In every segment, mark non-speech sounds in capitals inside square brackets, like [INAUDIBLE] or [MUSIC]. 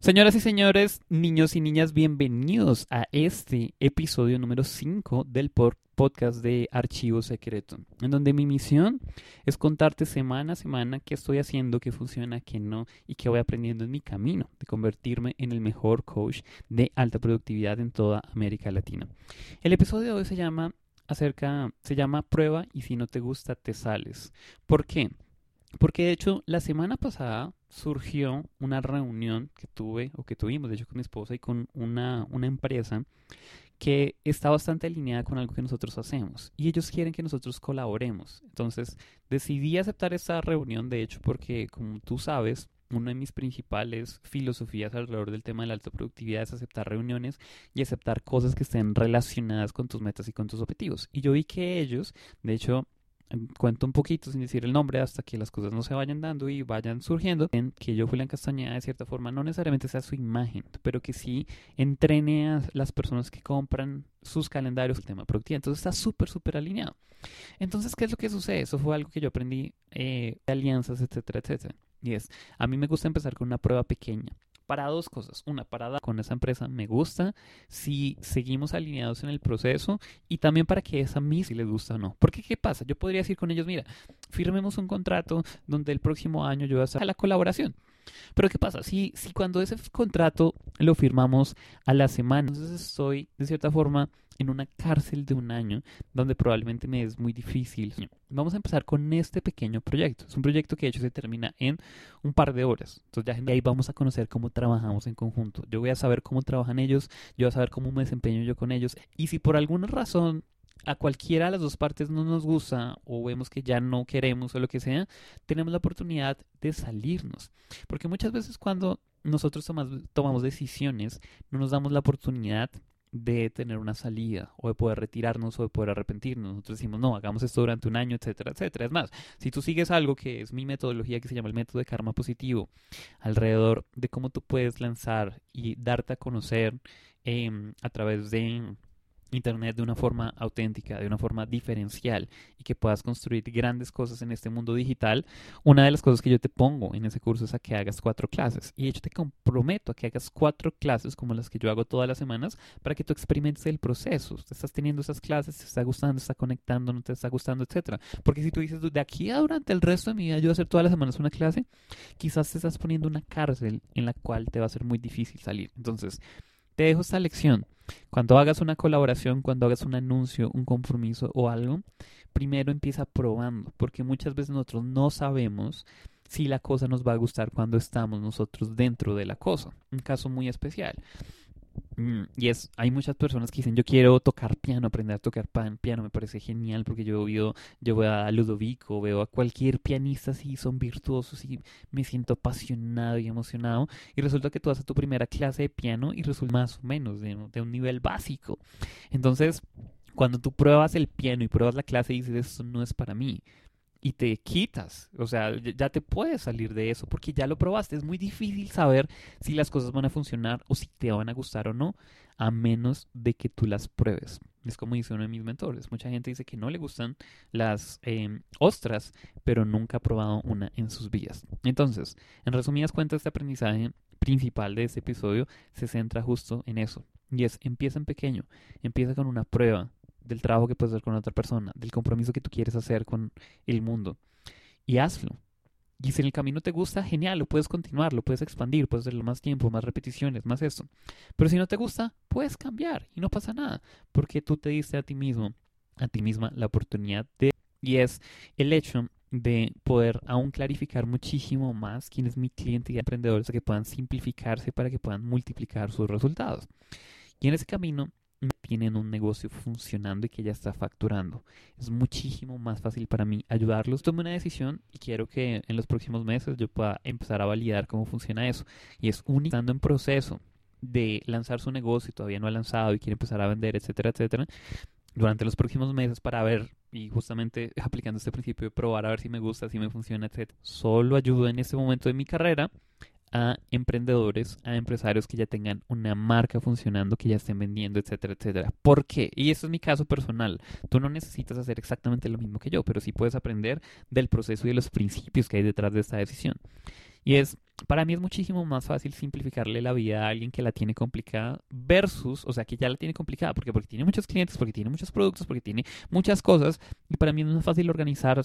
Señoras y señores, niños y niñas, bienvenidos a este episodio número 5 del podcast de Archivo Secreto, en donde mi misión es contarte semana a semana qué estoy haciendo, qué funciona, qué no y qué voy aprendiendo en mi camino de convertirme en el mejor coach de alta productividad en toda América Latina. El episodio de hoy se llama acerca se llama prueba y si no te gusta te sales. ¿Por qué? Porque de hecho la semana pasada surgió una reunión que tuve o que tuvimos de hecho con mi esposa y con una, una empresa que está bastante alineada con algo que nosotros hacemos y ellos quieren que nosotros colaboremos. Entonces decidí aceptar esta reunión de hecho porque como tú sabes una de mis principales filosofías alrededor del tema de la alta productividad es aceptar reuniones y aceptar cosas que estén relacionadas con tus metas y con tus objetivos. Y yo vi que ellos, de hecho, cuento un poquito sin decir el nombre hasta que las cosas no se vayan dando y vayan surgiendo, en que yo Julián Castañeda de cierta forma no necesariamente sea su imagen, pero que sí entrene a las personas que compran sus calendarios el tema productivo. Entonces está súper, súper alineado. Entonces, ¿qué es lo que sucede? Eso fue algo que yo aprendí eh, de alianzas, etcétera, etcétera. Y es, a mí me gusta empezar con una prueba pequeña para dos cosas. Una, para dar con esa empresa me gusta, si seguimos alineados en el proceso y también para que esa a mí si les gusta o no. Porque ¿qué pasa? Yo podría decir con ellos, mira, firmemos un contrato donde el próximo año yo voy a a la colaboración. Pero ¿qué pasa? Si, si cuando ese contrato lo firmamos a la semana, entonces estoy de cierta forma en una cárcel de un año donde probablemente me es muy difícil. Vamos a empezar con este pequeño proyecto. Es un proyecto que de hecho se termina en un par de horas. Entonces ya ahí vamos a conocer cómo trabajamos en conjunto. Yo voy a saber cómo trabajan ellos, yo voy a saber cómo me desempeño yo con ellos. Y si por alguna razón a cualquiera de las dos partes no nos gusta o vemos que ya no queremos o lo que sea, tenemos la oportunidad de salirnos. Porque muchas veces cuando nosotros tomamos decisiones, no nos damos la oportunidad de tener una salida o de poder retirarnos o de poder arrepentirnos. Nosotros decimos, no, hagamos esto durante un año, etcétera, etcétera. Es más, si tú sigues algo que es mi metodología que se llama el método de karma positivo, alrededor de cómo tú puedes lanzar y darte a conocer em, a través de Internet de una forma auténtica, de una forma diferencial y que puedas construir grandes cosas en este mundo digital, una de las cosas que yo te pongo en ese curso es a que hagas cuatro clases. Y de hecho te comprometo a que hagas cuatro clases como las que yo hago todas las semanas para que tú experimentes el proceso. Te estás teniendo esas clases, te está gustando, te está conectando, no te está gustando, etcétera. Porque si tú dices, de aquí a durante el resto de mi vida yo voy a hacer todas las semanas una clase, quizás te estás poniendo una cárcel en la cual te va a ser muy difícil salir. Entonces, te dejo esta lección. Cuando hagas una colaboración, cuando hagas un anuncio, un compromiso o algo, primero empieza probando, porque muchas veces nosotros no sabemos si la cosa nos va a gustar cuando estamos nosotros dentro de la cosa. Un caso muy especial. Mm, y es, hay muchas personas que dicen, yo quiero tocar piano, aprender a tocar piano, me parece genial porque yo veo, yo veo a Ludovico, veo a cualquier pianista así, son virtuosos y me siento apasionado y emocionado. Y resulta que tú vas a tu primera clase de piano y resulta más o menos de, de un nivel básico. Entonces, cuando tú pruebas el piano y pruebas la clase y dices, esto no es para mí, y te quitas. O sea, ya te puedes salir de eso porque ya lo probaste. Es muy difícil saber si las cosas van a funcionar o si te van a gustar o no, a menos de que tú las pruebes. Es como dice uno de mis mentores. Mucha gente dice que no le gustan las em, ostras, pero nunca ha probado una en sus vidas. Entonces, en resumidas cuentas, este aprendizaje principal de este episodio se centra justo en eso. Y es, empieza en pequeño, empieza con una prueba, del trabajo que puedes hacer con otra persona, del compromiso que tú quieres hacer con el mundo. Y hazlo. Y si en el camino te gusta, genial, lo puedes continuar, lo puedes expandir, puedes hacerlo más tiempo, más repeticiones, más esto. Pero si no te gusta, puedes cambiar y no pasa nada, porque tú te diste a ti mismo, a ti misma, la oportunidad de... Y es el hecho de poder aún clarificar muchísimo más quién es mi cliente y emprendedores que puedan simplificarse para que puedan multiplicar sus resultados. Y en ese camino tienen un negocio funcionando y que ya está facturando. Es muchísimo más fácil para mí ayudarlos. Tomé una decisión y quiero que en los próximos meses yo pueda empezar a validar cómo funciona eso. Y es único estando en proceso de lanzar su negocio y todavía no ha lanzado y quiere empezar a vender, etcétera, etcétera, durante los próximos meses para ver y justamente [LAUGHS] aplicando este principio de probar a ver si me gusta, si me funciona, etcétera. Solo ayudo en este momento de mi carrera a emprendedores, a empresarios que ya tengan una marca funcionando, que ya estén vendiendo, etcétera, etcétera. ¿Por qué? Y eso es mi caso personal. Tú no necesitas hacer exactamente lo mismo que yo, pero sí puedes aprender del proceso y de los principios que hay detrás de esta decisión. Y es, para mí es muchísimo más fácil simplificarle la vida a alguien que la tiene complicada versus, o sea, que ya la tiene complicada, porque porque tiene muchos clientes, porque tiene muchos productos, porque tiene muchas cosas, y para mí es más fácil organizar,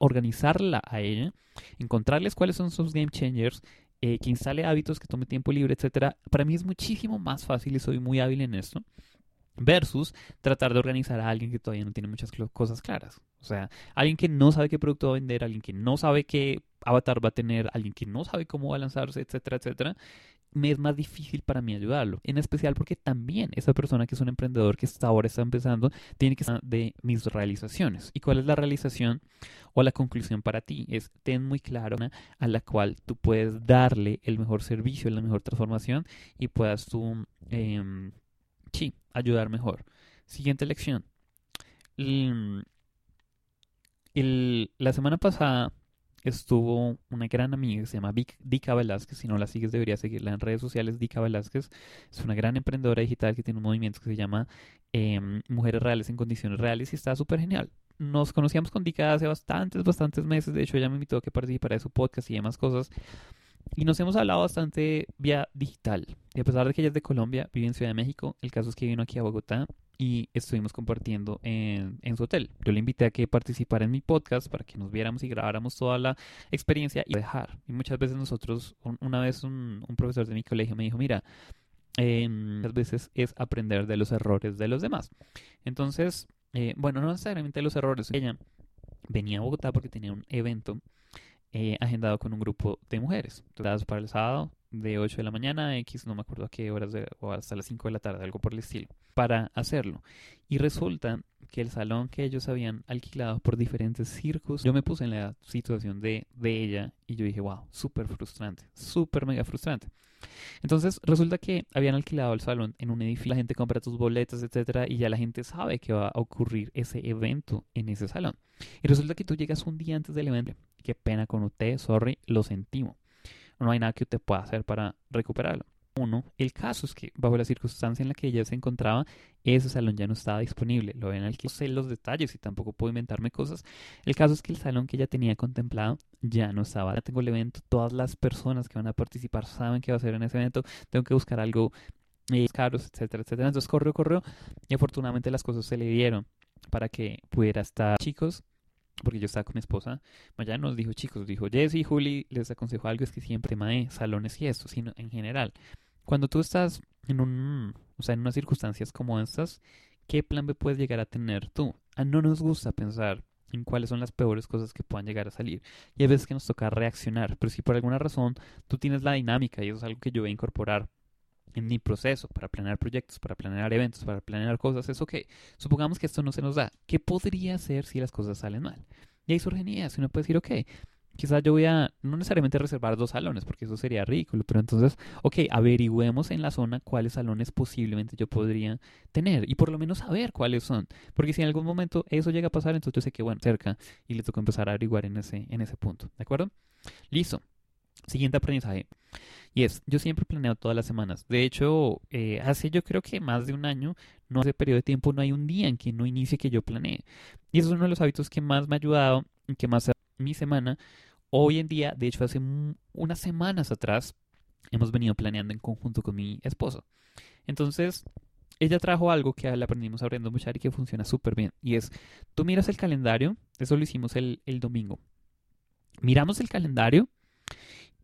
organizarla a ella, encontrarles cuáles son sus game changers, eh, que instale hábitos, que tome tiempo libre, etcétera. Para mí es muchísimo más fácil y soy muy hábil en esto versus tratar de organizar a alguien que todavía no tiene muchas cosas claras. O sea, alguien que no sabe qué producto va a vender, alguien que no sabe qué avatar va a tener, alguien que no sabe cómo va a lanzarse, etcétera, etcétera, me es más difícil para mí ayudarlo. En especial porque también esa persona que es un emprendedor que hasta ahora está empezando, tiene que saber de mis realizaciones. ¿Y cuál es la realización o la conclusión para ti? Es ten muy claro una a la cual tú puedes darle el mejor servicio, la mejor transformación y puedas tú... Eh, Sí, ayudar mejor. Siguiente lección. la semana pasada estuvo una gran amiga que se llama Dica Velázquez. Si no la sigues, deberías seguirla en redes sociales. Dica Velázquez es una gran emprendedora digital que tiene un movimiento que se llama em, Mujeres Reales en Condiciones Reales y está súper genial. Nos conocíamos con Dica hace bastantes, bastantes meses. De hecho, ella me invitó a que participara de su podcast y demás cosas. Y nos hemos hablado bastante vía digital. Y a pesar de que ella es de Colombia, vive en Ciudad de México, el caso es que vino aquí a Bogotá y estuvimos compartiendo en, su hotel. Yo le invité a que participara en mi podcast para que nos viéramos y grabáramos toda la experiencia y dejar. Y muchas veces nosotros, una vez un, profesor de mi colegio me dijo, mira, eh, muchas veces es aprender de los errores de los demás. Entonces, eh, bueno, no necesariamente los errores. Ella venía a Bogotá porque tenía un evento eh, agendado con un grupo de mujeres. Entonces, para el sábado de 8 de la mañana, X, no me acuerdo a qué horas, de, o hasta las 5 de la tarde, algo por el estilo, para hacerlo. Y resulta que el salón que ellos habían alquilado por diferentes circos, yo me puse en la situación de, de ella y yo dije, wow, súper frustrante, súper mega frustrante. Entonces resulta que habían alquilado el salón en un edificio, la gente compra tus boletas, etcétera, y ya la gente sabe que va a ocurrir ese evento en ese salón. Y resulta que tú llegas un día antes del evento, qué pena con usted, sorry, lo sentimos. No hay nada que usted pueda hacer para recuperarlo. Uno, el caso es que bajo la circunstancia en la que ella se encontraba, ese salón ya no estaba disponible. Lo ven al que sé los detalles y tampoco puedo inventarme cosas. El caso es que el salón que ella tenía contemplado ya no estaba. Ya tengo el evento, todas las personas que van a participar saben que va a ser en ese evento. Tengo que buscar algo eh, caros, etcétera, etcétera. Entonces corrió, corrió y afortunadamente las cosas se le dieron para que pudiera estar. Chicos, porque yo estaba con mi esposa, Maya nos dijo, chicos, dijo Jesse y Juli, les aconsejo algo, es que siempre tema de salones y esto, sino en general. Cuando tú estás en un, o sea, en unas circunstancias como estas, ¿qué plan B puedes llegar a tener tú? A no nos gusta pensar en cuáles son las peores cosas que puedan llegar a salir. Y hay veces que nos toca reaccionar, pero si por alguna razón tú tienes la dinámica, y eso es algo que yo voy a incorporar en mi proceso para planear proyectos, para planear eventos, para planear cosas, eso que supongamos que esto no se nos da, ¿qué podría hacer si las cosas salen mal? Y ahí surgen ideas, uno puede decir, ok, quizás yo voy a no necesariamente reservar dos salones, porque eso sería ridículo, pero entonces, ok, averigüemos en la zona cuáles salones posiblemente yo podría tener y por lo menos saber cuáles son, porque si en algún momento eso llega a pasar, entonces yo sé que, bueno, cerca y le toca empezar a averiguar en ese, en ese punto, ¿de acuerdo? Listo. Siguiente aprendizaje. Y es, yo siempre planeo todas las semanas. De hecho, eh, hace yo creo que más de un año, no hace periodo de tiempo, no hay un día en que no inicie que yo planee. Y eso es uno de los hábitos que más me ha ayudado, que más mi semana. Hoy en día, de hecho, hace unas semanas atrás, hemos venido planeando en conjunto con mi esposo. Entonces, ella trajo algo que le aprendimos abriendo mucho y que funciona súper bien. Y es, tú miras el calendario, eso lo hicimos el, el domingo. Miramos el calendario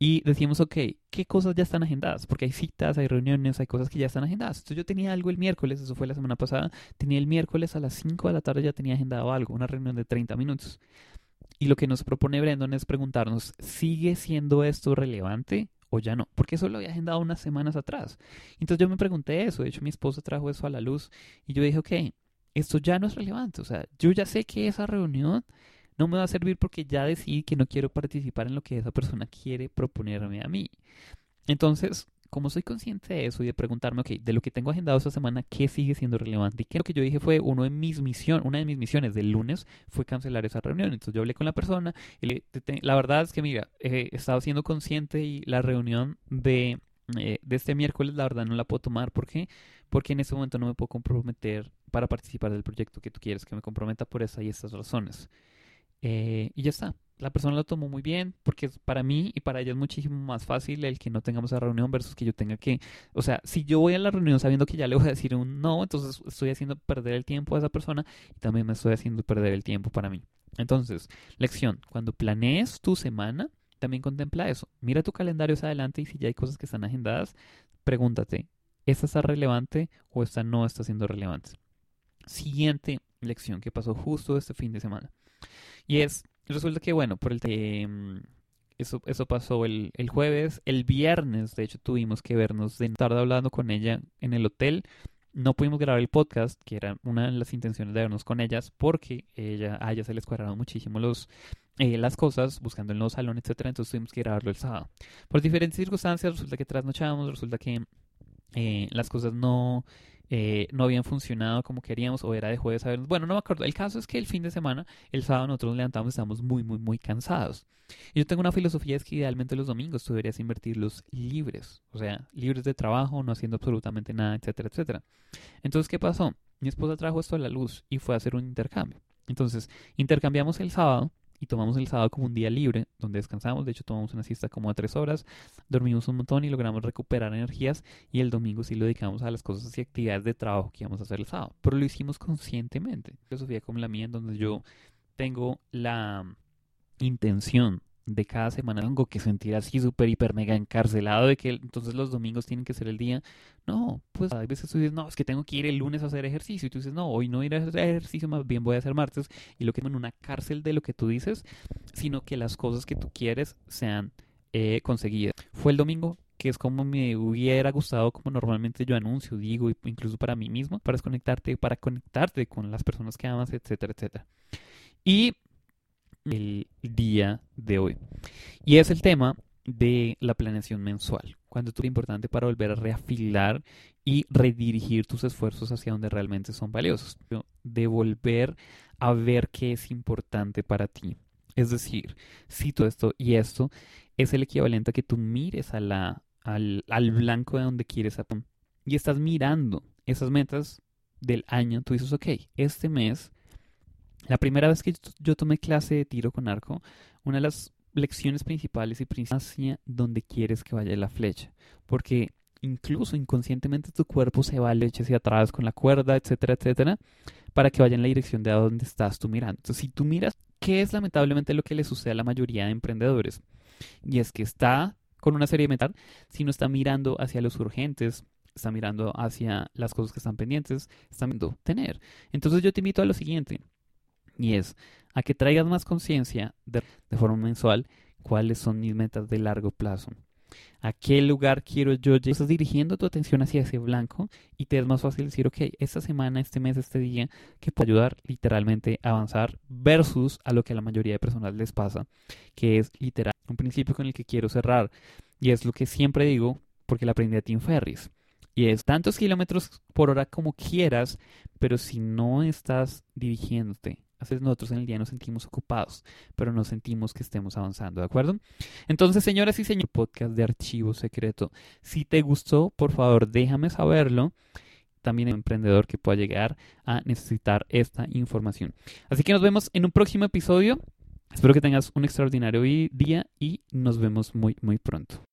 y decimos, ok, ¿qué cosas ya están agendadas? Porque hay citas, hay reuniones, hay cosas que ya están agendadas. Entonces yo tenía algo el miércoles, eso fue la semana pasada, tenía el miércoles a las 5 de la tarde ya tenía agendado algo, una reunión de 30 minutos. Y lo que nos propone Brandon es preguntarnos, ¿sigue siendo esto relevante o ya no? Porque eso lo había agendado unas semanas atrás. Entonces yo me pregunté eso, de hecho mi esposa trajo eso a la luz y yo dije, ok, esto ya no es relevante, o sea, yo ya sé que esa reunión no me va a servir porque ya decidí que no quiero participar en lo que esa persona quiere proponerme a mí. Entonces, como soy consciente de eso y de preguntarme, ok, de lo que tengo agendado esta semana, ¿qué sigue siendo relevante? Y que lo que yo dije fue, uno de mis misiones, una de mis misiones del lunes fue cancelar esa reunión. Entonces yo hablé con la persona y la verdad es que, mira, he estado siendo consciente y la reunión de, eh, de este miércoles, la verdad no la puedo tomar. ¿Por qué? Porque en ese momento no me puedo comprometer para participar del proyecto que tú quieres que me comprometa por esa y estas razones. Eh, y ya está. la persona lo tomó muy bien, porque para mí y para ella es muchísimo más fácil el que no tengamos esa reunión versus que yo tenga que, o sea, si yo voy a la reunión sabiendo que ya le voy a decir un no, entonces estoy haciendo perder el tiempo a esa persona y también me estoy haciendo perder el tiempo para mí. Entonces, lección, cuando planees tu semana, también contempla eso. Mira tu calendario hacia adelante y si ya hay cosas que están agendadas, pregúntate, ¿esta está relevante o esta no está siendo relevante? Siguiente lección que pasó justo este fin de semana. Y es, resulta que bueno, por el... Eh, eso, eso pasó el, el, jueves. El viernes, de hecho, tuvimos que vernos de tarde hablando con ella en el hotel. No pudimos grabar el podcast, que era una de las intenciones de vernos con ellas, porque ella, a ella se les cuadraron muchísimo los, eh, las cosas, buscando el nuevo salón, etcétera. Entonces tuvimos que grabarlo el sábado. Por diferentes circunstancias, resulta que trasnochábamos, resulta que eh, las cosas no eh, no habían funcionado como queríamos o era de jueves a vernos. Bueno, no me acuerdo. El caso es que el fin de semana, el sábado nosotros nos levantamos y estamos muy, muy, muy cansados. Y yo tengo una filosofía es que idealmente los domingos tú deberías invertirlos libres, o sea, libres de trabajo, no haciendo absolutamente nada, etcétera, etcétera. Entonces, ¿qué pasó? Mi esposa trajo esto a la luz y fue a hacer un intercambio. Entonces, intercambiamos el sábado y tomamos el sábado como un día libre, donde descansamos, de hecho tomamos una siesta como a tres horas, dormimos un montón y logramos recuperar energías y el domingo sí lo dedicamos a las cosas y actividades de trabajo que íbamos a hacer el sábado, pero lo hicimos conscientemente, filosofía como la mía, en donde yo tengo la intención de cada semana tengo que sentir así súper, hiper, mega encarcelado de que entonces los domingos tienen que ser el día. No, pues a veces tú dices, no, es que tengo que ir el lunes a hacer ejercicio. Y tú dices, no, hoy no ir a hacer ejercicio, más bien voy a hacer martes. Y lo que en una cárcel de lo que tú dices, sino que las cosas que tú quieres sean eh, conseguidas. Fue el domingo, que es como me hubiera gustado, como normalmente yo anuncio, digo, incluso para mí mismo, para desconectarte, para conectarte con las personas que amas, etcétera, etcétera. Y el día de hoy. Y es el tema de la planeación mensual. Cuando es importante para volver a reafilar y redirigir tus esfuerzos hacia donde realmente son valiosos. De volver a ver qué es importante para ti. Es decir, si todo esto y esto es el equivalente a que tú mires a la, al, al blanco de donde quieres y estás mirando esas metas del año, tú dices, ok, este mes la primera vez que yo tomé clase de tiro con arco, una de las lecciones principales y principales hacia donde quieres que vaya la flecha, porque incluso inconscientemente tu cuerpo se va a leche hacia atrás con la cuerda, etcétera, etcétera, para que vaya en la dirección de a donde estás tú mirando. Entonces, si tú miras, ¿qué es lamentablemente lo que le sucede a la mayoría de emprendedores? Y es que está con una serie de metas, no está mirando hacia los urgentes, está mirando hacia las cosas que están pendientes, está mirando tener. Entonces yo te invito a lo siguiente, y es a que traigas más conciencia de, forma mensual cuáles son mis metas de largo plazo. ¿A qué lugar quiero yo llegar? Estás dirigiendo tu atención hacia ese blanco y te es más fácil decir, ok, esta semana, este mes, este día, que puede ayudar literalmente a avanzar versus a lo que a la mayoría de personas les pasa, que es literal un principio con el que quiero cerrar. Y es lo que siempre digo, porque la aprendí a Tim Ferris. Y es tantos kilómetros por hora como quieras, pero si no estás dirigiéndote a veces nosotros en el día nos sentimos ocupados, pero no sentimos que estemos avanzando, ¿de acuerdo? Entonces, señoras y señores, podcast de archivo secreto. Si te gustó, por favor, déjame saberlo. También un emprendedor que pueda llegar a necesitar esta información. Así que nos vemos en un próximo episodio. Espero que tengas un extraordinario día y nos vemos muy, muy pronto.